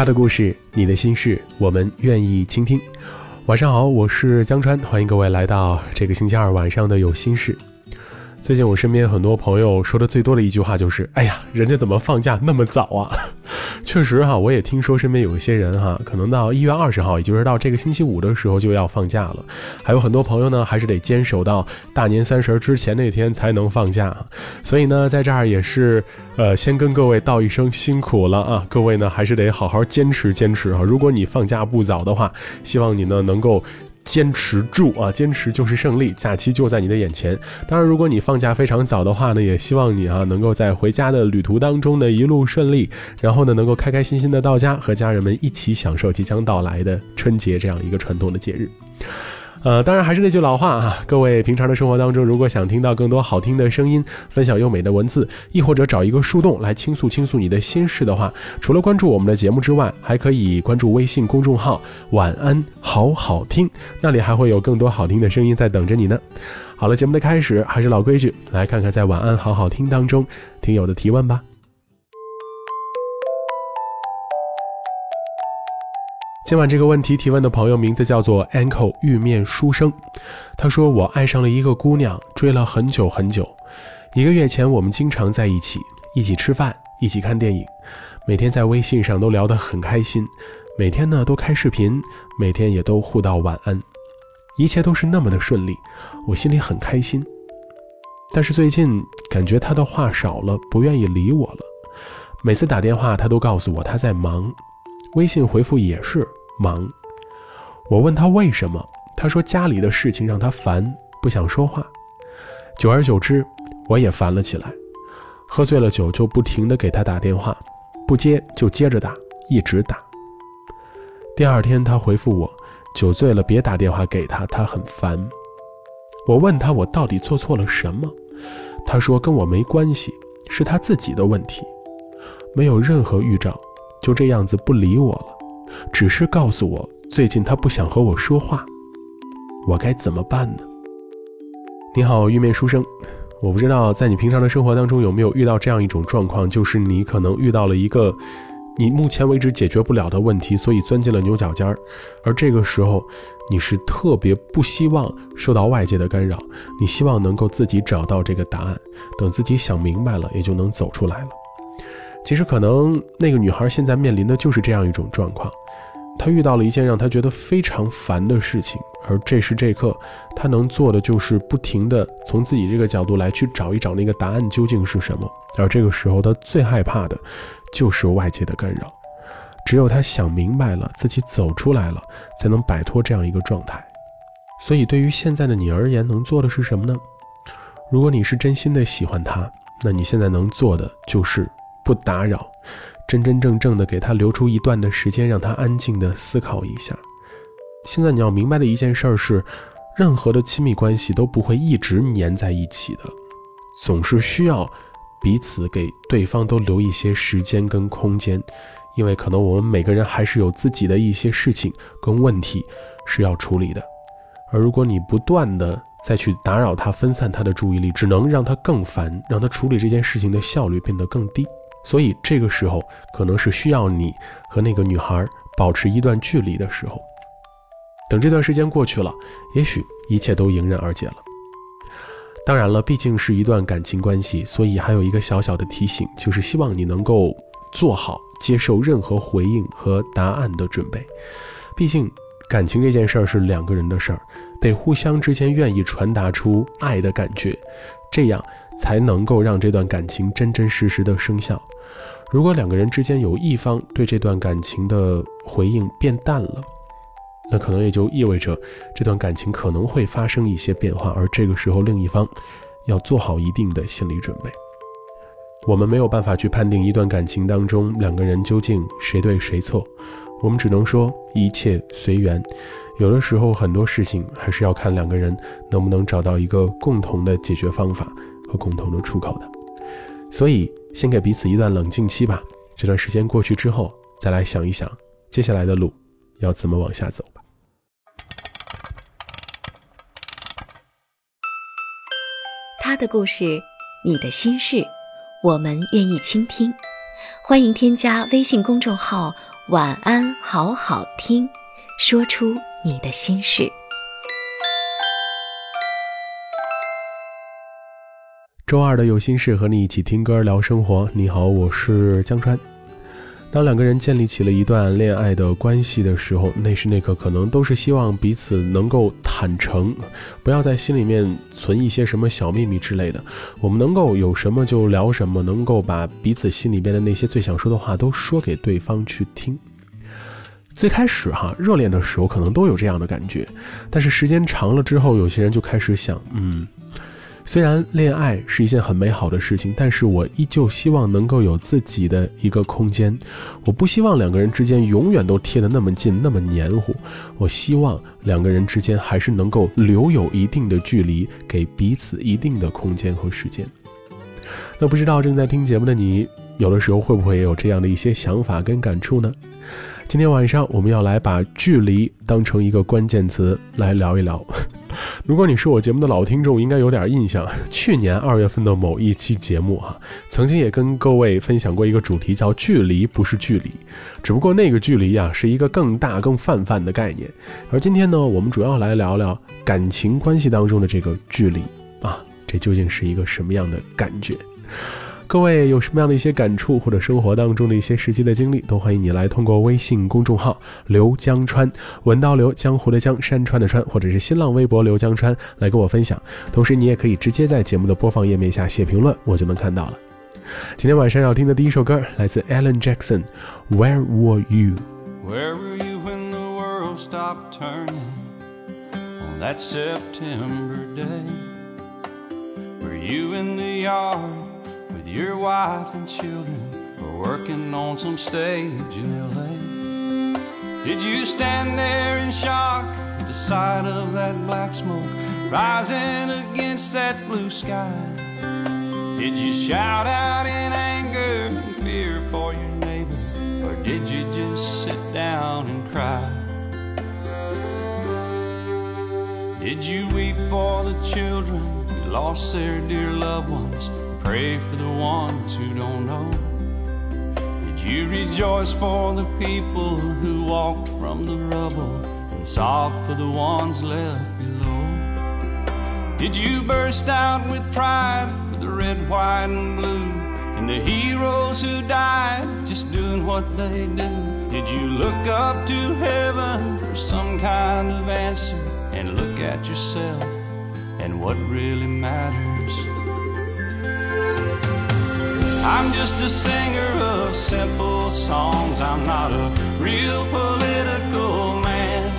他的故事，你的心事，我们愿意倾听。晚上好，我是江川，欢迎各位来到这个星期二晚上的有心事。最近我身边很多朋友说的最多的一句话就是：“哎呀，人家怎么放假那么早啊？” 确实哈，我也听说身边有一些人哈，可能到一月二十号，也就是到这个星期五的时候就要放假了。还有很多朋友呢，还是得坚守到大年三十之前那天才能放假。所以呢，在这儿也是呃，先跟各位道一声辛苦了啊！各位呢，还是得好好坚持坚持哈。如果你放假不早的话，希望你呢能够。坚持住啊！坚持就是胜利，假期就在你的眼前。当然，如果你放假非常早的话呢，也希望你啊能够在回家的旅途当中呢一路顺利，然后呢能够开开心心的到家，和家人们一起享受即将到来的春节这样一个传统的节日。呃，当然还是那句老话啊，各位平常的生活当中，如果想听到更多好听的声音，分享优美的文字，亦或者找一个树洞来倾诉倾诉你的心事的话，除了关注我们的节目之外，还可以关注微信公众号“晚安好好听”，那里还会有更多好听的声音在等着你呢。好了，节目的开始还是老规矩，来看看在“晚安好好听”当中听友的提问吧。今晚这个问题提问的朋友名字叫做 Ankle 玉面书生，他说我爱上了一个姑娘，追了很久很久。一个月前我们经常在一起，一起吃饭，一起看电影，每天在微信上都聊得很开心，每天呢都开视频，每天也都互道晚安，一切都是那么的顺利，我心里很开心。但是最近感觉他的话少了，不愿意理我了，每次打电话他都告诉我他在忙，微信回复也是。忙，我问他为什么，他说家里的事情让他烦，不想说话。久而久之，我也烦了起来，喝醉了酒就不停的给他打电话，不接就接着打，一直打。第二天他回复我，酒醉了别打电话给他，他很烦。我问他我到底做错了什么，他说跟我没关系，是他自己的问题，没有任何预兆，就这样子不理我了。只是告诉我，最近他不想和我说话，我该怎么办呢？你好，玉面书生，我不知道在你平常的生活当中有没有遇到这样一种状况，就是你可能遇到了一个你目前为止解决不了的问题，所以钻进了牛角尖儿，而这个时候你是特别不希望受到外界的干扰，你希望能够自己找到这个答案，等自己想明白了，也就能走出来了。其实可能那个女孩现在面临的就是这样一种状况，她遇到了一件让她觉得非常烦的事情，而这时这刻，她能做的就是不停的从自己这个角度来去找一找那个答案究竟是什么。而这个时候，她最害怕的就是外界的干扰，只有她想明白了，自己走出来了，才能摆脱这样一个状态。所以，对于现在的你而言，能做的是什么呢？如果你是真心的喜欢他，那你现在能做的就是。不打扰，真真正正的给他留出一段的时间，让他安静的思考一下。现在你要明白的一件事是，任何的亲密关系都不会一直粘在一起的，总是需要彼此给对方都留一些时间跟空间，因为可能我们每个人还是有自己的一些事情跟问题是要处理的。而如果你不断的再去打扰他，分散他的注意力，只能让他更烦，让他处理这件事情的效率变得更低。所以这个时候可能是需要你和那个女孩保持一段距离的时候。等这段时间过去了，也许一切都迎刃而解了。当然了，毕竟是一段感情关系，所以还有一个小小的提醒，就是希望你能够做好接受任何回应和答案的准备。毕竟感情这件事儿是两个人的事儿，得互相之间愿意传达出爱的感觉，这样。才能够让这段感情真真实实的生效。如果两个人之间有一方对这段感情的回应变淡了，那可能也就意味着这段感情可能会发生一些变化，而这个时候另一方要做好一定的心理准备。我们没有办法去判定一段感情当中两个人究竟谁对谁错，我们只能说一切随缘。有的时候很多事情还是要看两个人能不能找到一个共同的解决方法。和共同的出口的，所以先给彼此一段冷静期吧。这段时间过去之后，再来想一想接下来的路要怎么往下走吧。他的故事，你的心事，我们愿意倾听。欢迎添加微信公众号晚安，好好听，说出你的心事。周二的有心事和你一起听歌聊生活。你好，我是江川。当两个人建立起了一段恋爱的关系的时候，那时那刻可能都是希望彼此能够坦诚，不要在心里面存一些什么小秘密之类的。我们能够有什么就聊什么，能够把彼此心里边的那些最想说的话都说给对方去听。最开始哈，热恋的时候可能都有这样的感觉，但是时间长了之后，有些人就开始想，嗯。虽然恋爱是一件很美好的事情，但是我依旧希望能够有自己的一个空间。我不希望两个人之间永远都贴得那么近，那么黏糊。我希望两个人之间还是能够留有一定的距离，给彼此一定的空间和时间。那不知道正在听节目的你，有的时候会不会也有这样的一些想法跟感触呢？今天晚上我们要来把距离当成一个关键词来聊一聊。如果你是我节目的老听众，应该有点印象。去年二月份的某一期节目哈，曾经也跟各位分享过一个主题，叫“距离不是距离”，只不过那个距离呀是一个更大、更泛泛的概念。而今天呢，我们主要来聊聊感情关系当中的这个距离啊，这究竟是一个什么样的感觉？各位有什么样的一些感触，或者生活当中的一些实际的经历，都欢迎你来通过微信公众号“刘江川”文刀刘江湖的江山川的川，或者是新浪微博“刘江川”来跟我分享。同时，你也可以直接在节目的播放页面下写评论，我就能看到了。今天晚上要听的第一首歌来自 Alan Jackson，《Where Were You》。Where were you when the world stopped turning on that September day? Were you in the yard? Your wife and children were working on some stage in LA. Did you stand there in shock at the sight of that black smoke rising against that blue sky? Did you shout out in anger and fear for your neighbor, or did you just sit down and cry? Did you weep for the children who lost their dear loved ones? Pray for the ones who don't know? Did you rejoice for the people who walked from the rubble and sob for the ones left below? Did you burst out with pride for the red, white, and blue and the heroes who died just doing what they do? Did you look up to heaven for some kind of answer and look at yourself and what really matters? I'm just a singer of simple songs. I'm not a real political man.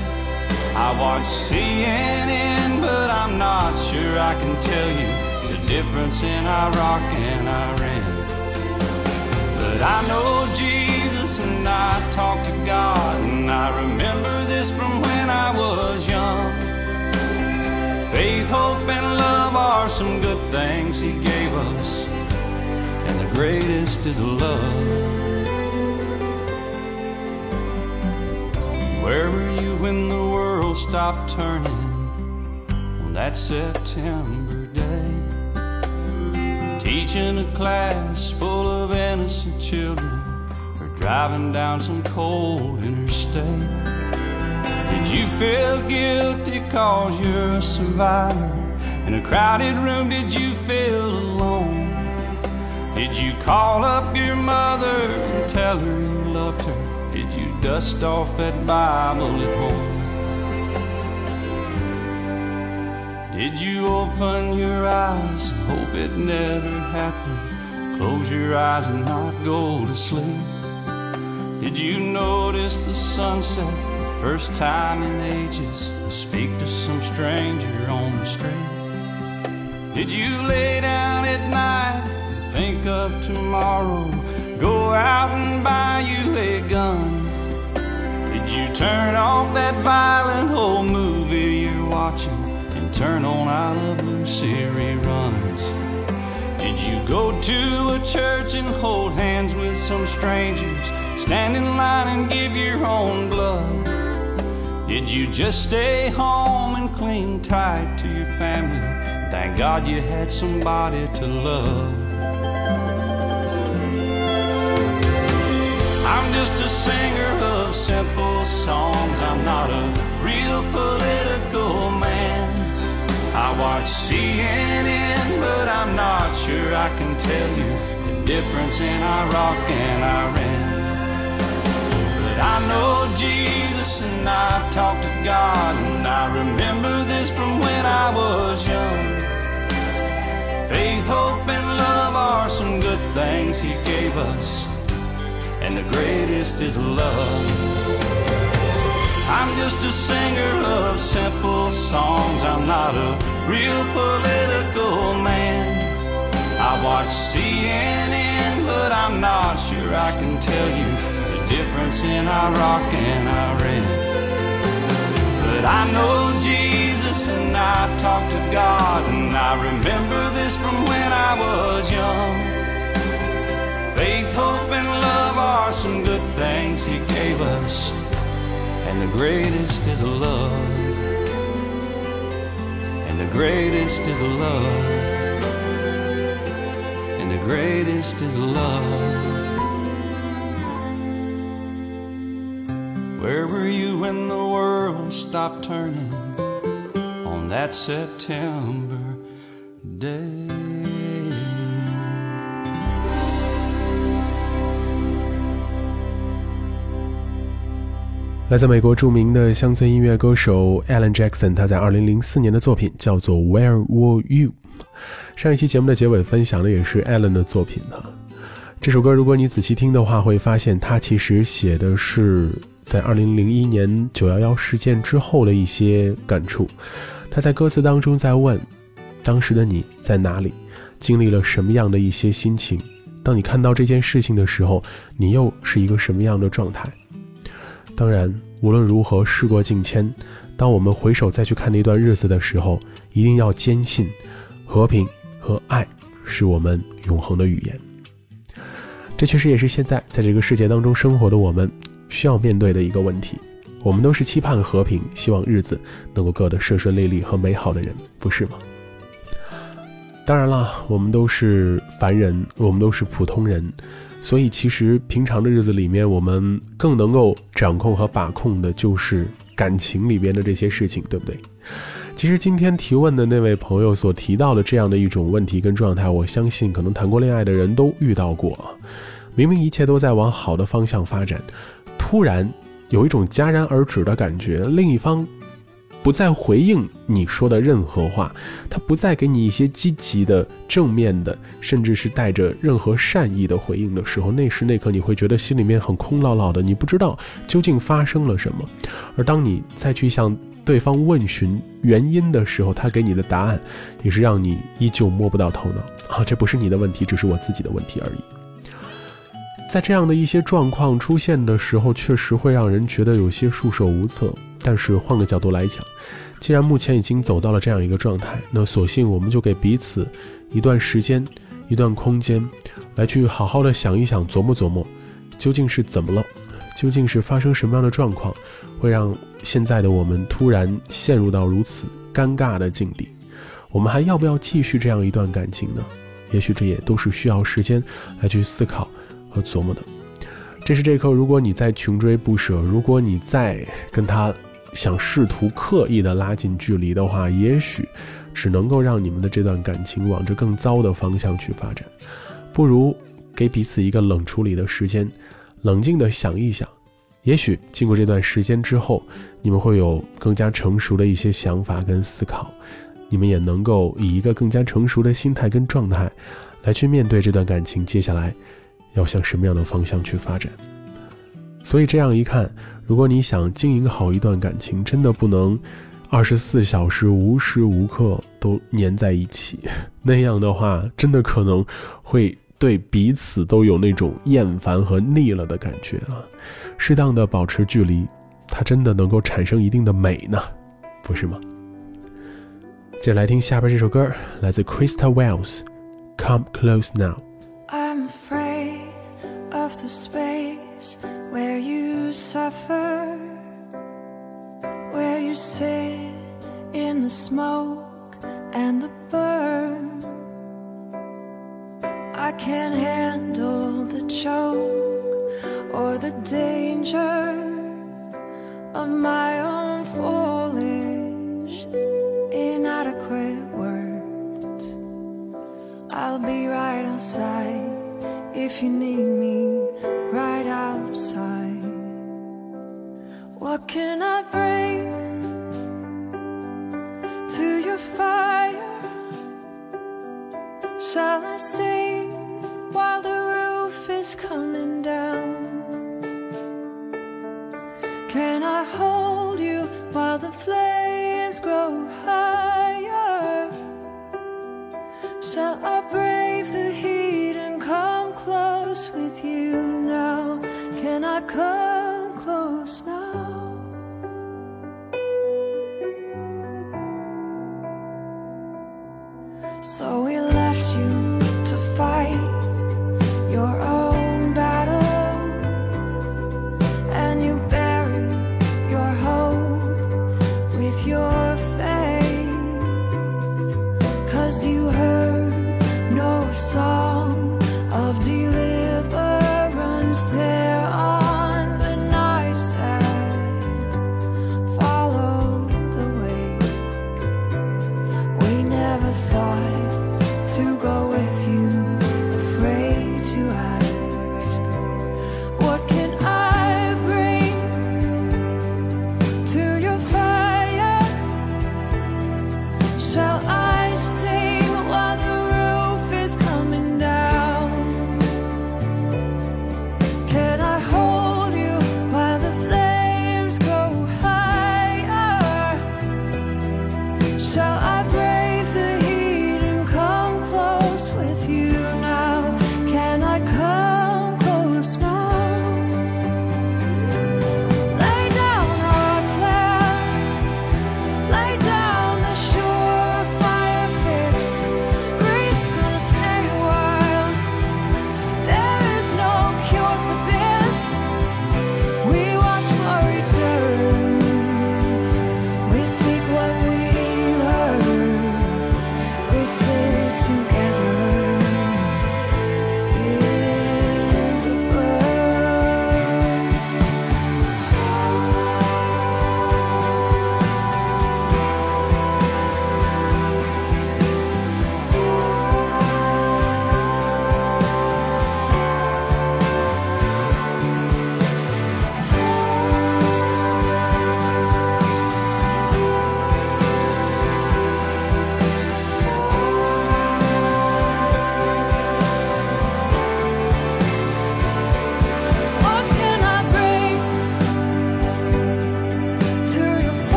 I watch CNN, but I'm not sure I can tell you the difference in Iraq and Iran. But I know Jesus and I talk to God, and I remember this from when I was young. Faith, hope, and love are some good things He gave us greatest is love. Where were you when the world stopped turning on that September day? Teaching a class full of innocent children or driving down some cold interstate. Did you feel guilty cause you're a survivor? In a crowded room, did you feel alone? Did you call up your mother and tell her you loved her? Did you dust off that Bible at home? Did you open your eyes and hope it never happened? Close your eyes and not go to sleep. Did you notice the sunset the first time in ages speak to some stranger on the street? Did you lay down at night think of tomorrow. Go out and buy you a gun. Did you turn off that violent old movie you're watching and turn on I Love Lucy reruns? Did you go to a church and hold hands with some strangers? Stand in line and give your own blood? Did you just stay home and cling tight to your family? Thank God you had somebody to love. I'm just a singer of simple songs. I'm not a real political man. I watch CNN, but I'm not sure I can tell you the difference in Iraq and Iran. But I know Jesus and I talk to God, and I remember this from when I was young. Faith, hope, and love are some good things He gave us and the greatest is love. I'm just a singer of simple songs. I'm not a real political man. I watch CNN, but I'm not sure I can tell you the difference in Iraq and Iran. But I know Jesus and I talk to God, and I remember this from when I was young. Faith, hope, and love are some good things He gave us, and the greatest is love. And the greatest is love. And the greatest is love. Where were you when the world stopped turning on that September day? 来自美国著名的乡村音乐歌手 Alan Jackson，他在2004年的作品叫做《Where Were You》。上一期节目的结尾分享的也是 Alan 的作品呢。这首歌如果你仔细听的话，会发现他其实写的是在2001年911事件之后的一些感触。他在歌词当中在问：当时的你在哪里？经历了什么样的一些心情？当你看到这件事情的时候，你又是一个什么样的状态？当然，无论如何，事过境迁。当我们回首再去看那段日子的时候，一定要坚信，和平和爱是我们永恒的语言。这确实也是现在在这个世界当中生活的我们需要面对的一个问题。我们都是期盼和平，希望日子能够过得顺顺利利和美好的人，不是吗？当然了，我们都是凡人，我们都是普通人。所以，其实平常的日子里面，我们更能够掌控和把控的，就是感情里边的这些事情，对不对？其实今天提问的那位朋友所提到的这样的一种问题跟状态，我相信可能谈过恋爱的人都遇到过。明明一切都在往好的方向发展，突然有一种戛然而止的感觉，另一方。不再回应你说的任何话，他不再给你一些积极的、正面的，甚至是带着任何善意的回应的时候，那时那刻你会觉得心里面很空落落的，你不知道究竟发生了什么。而当你再去向对方问询原因的时候，他给你的答案也是让你依旧摸不到头脑啊！这不是你的问题，只是我自己的问题而已。在这样的一些状况出现的时候，确实会让人觉得有些束手无策。但是换个角度来讲，既然目前已经走到了这样一个状态，那索性我们就给彼此一段时间、一段空间，来去好好的想一想、琢磨琢磨，究竟是怎么了，究竟是发生什么样的状况，会让现在的我们突然陷入到如此尴尬的境地？我们还要不要继续这样一段感情呢？也许这也都是需要时间来去思考和琢磨的。这是这刻，如果你在穷追不舍，如果你在跟他。想试图刻意的拉近距离的话，也许只能够让你们的这段感情往着更糟的方向去发展。不如给彼此一个冷处理的时间，冷静的想一想。也许经过这段时间之后，你们会有更加成熟的一些想法跟思考，你们也能够以一个更加成熟的心态跟状态来去面对这段感情，接下来要向什么样的方向去发展。所以这样一看。如果你想经营好一段感情，真的不能二十四小时无时无刻都粘在一起，那样的话，真的可能会对彼此都有那种厌烦和腻了的感觉啊。适当的保持距离，它真的能够产生一定的美呢，不是吗？接着来听下边这首歌，来自 Krista Wells，《Come Close Now》。The smoke and the burn. I can't handle the choke or the danger of my own foolish, inadequate words. I'll be right outside if you need me, 小爱。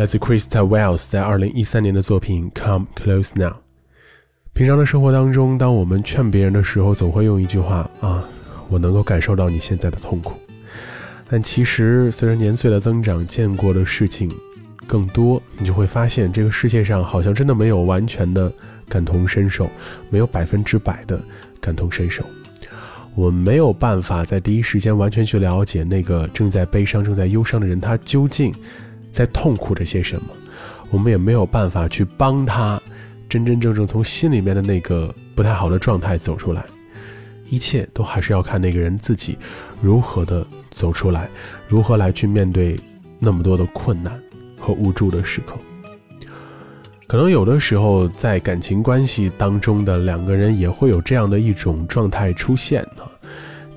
来自 Krista Wells 在二零一三年的作品《Come Close Now》。平常的生活当中，当我们劝别人的时候，总会用一句话啊，我能够感受到你现在的痛苦。但其实，随着年岁的增长，见过的事情更多，你就会发现，这个世界上好像真的没有完全的感同身受，没有百分之百的感同身受。我们没有办法在第一时间完全去了解那个正在悲伤、正在忧伤的人，他究竟在痛苦着些什么。我们也没有办法去帮他真真正正从心里面的那个不太好的状态走出来。一切都还是要看那个人自己如何的走出来，如何来去面对那么多的困难和无助的时刻。可能有的时候，在感情关系当中的两个人也会有这样的一种状态出现呢，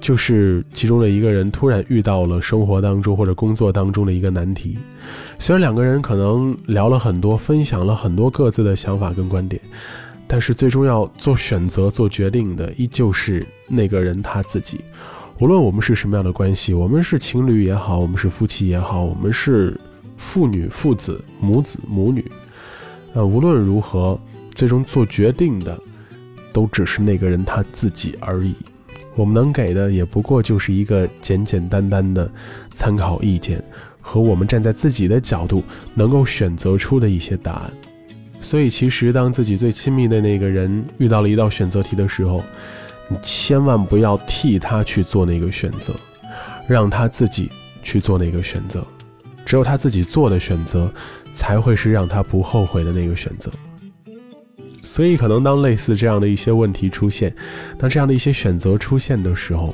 就是其中的一个人突然遇到了生活当中或者工作当中的一个难题。虽然两个人可能聊了很多，分享了很多各自的想法跟观点，但是最终要做选择、做决定的依旧是那个人他自己。无论我们是什么样的关系，我们是情侣也好，我们是夫妻也好，我们是父女、父子、母子、母女。呃，无论如何，最终做决定的都只是那个人他自己而已。我们能给的也不过就是一个简简单单的参考意见和我们站在自己的角度能够选择出的一些答案。所以，其实当自己最亲密的那个人遇到了一道选择题的时候，你千万不要替他去做那个选择，让他自己去做那个选择。只有他自己做的选择，才会是让他不后悔的那个选择。所以，可能当类似这样的一些问题出现，当这样的一些选择出现的时候，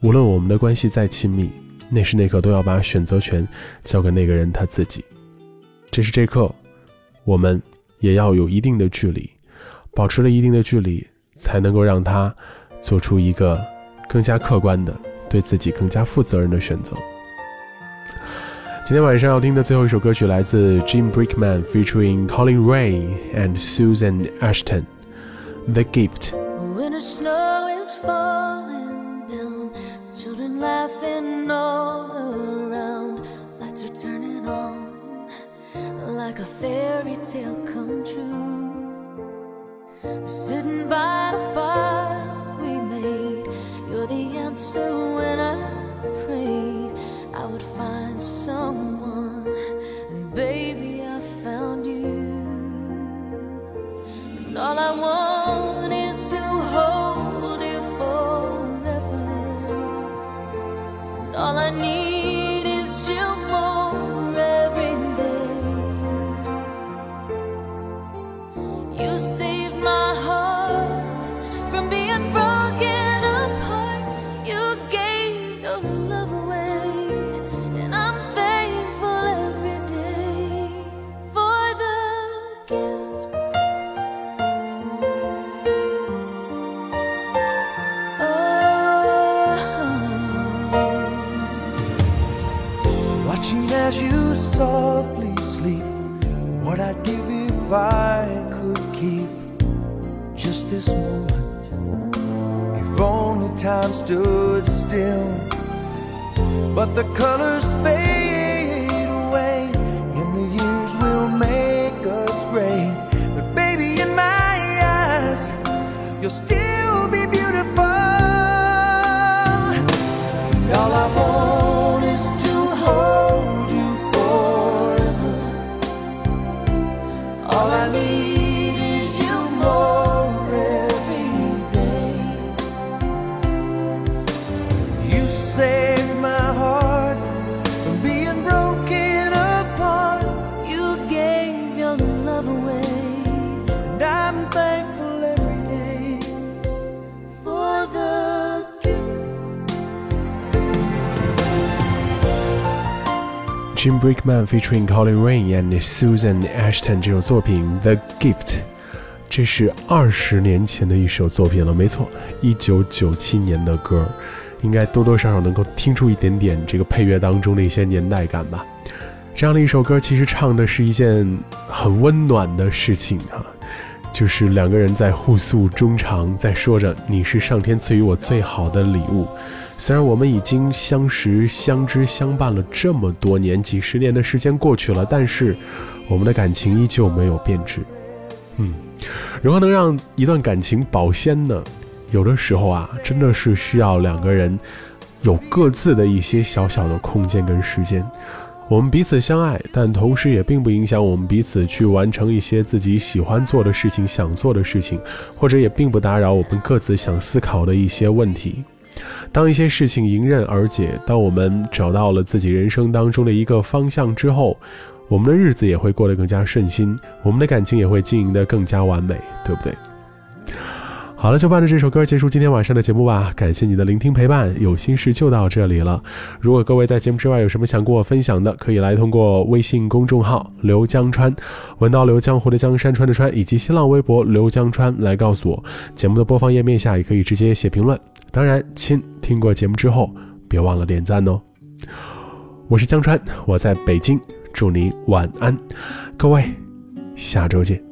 无论我们的关系再亲密，那时那刻都要把选择权交给那个人他自己。这是这刻，我们也要有一定的距离，保持了一定的距离，才能够让他做出一个更加客观的、对自己更加负责任的选择。今天晚上要听的最后一首歌曲来自 Jim Brickman featuring Colin Ray and Susan Ashton，《The Gift》。 Winter snow is falling down, children laughing all around, lights are turning on like a fairy tale come true. Sitting by the fire we made, you're the answer when I you'll still Jim Brickman featuring Colin Rain and Susan Ashton 这首作品《The Gift》，这是二十年前的一首作品了，没错，一九九七年的歌，应该多多少少能够听出一点点这个配乐当中的一些年代感吧。这样的一首歌，其实唱的是一件很温暖的事情啊，就是两个人在互诉衷肠，在说着你是上天赐予我最好的礼物。虽然我们已经相识、相知、相伴了这么多年，几十年的时间过去了，但是我们的感情依旧没有变质。嗯，如何能让一段感情保鲜呢？有的时候啊，真的是需要两个人有各自的一些小小的空间跟时间。我们彼此相爱，但同时也并不影响我们彼此去完成一些自己喜欢做的事情、想做的事情，或者也并不打扰我们各自想思考的一些问题。当一些事情迎刃而解，当我们找到了自己人生当中的一个方向之后，我们的日子也会过得更加顺心，我们的感情也会经营得更加完美，对不对？好了，就伴着这首歌结束今天晚上的节目吧。感谢你的聆听陪伴，有心事就到这里了。如果各位在节目之外有什么想跟我分享的，可以来通过微信公众号“刘江川”，闻到刘江湖的江山川的川，以及新浪微博“刘江川”来告诉我。节目的播放页面下也可以直接写评论。当然，亲，听过节目之后别忘了点赞哦。我是江川，我在北京，祝你晚安，各位，下周见。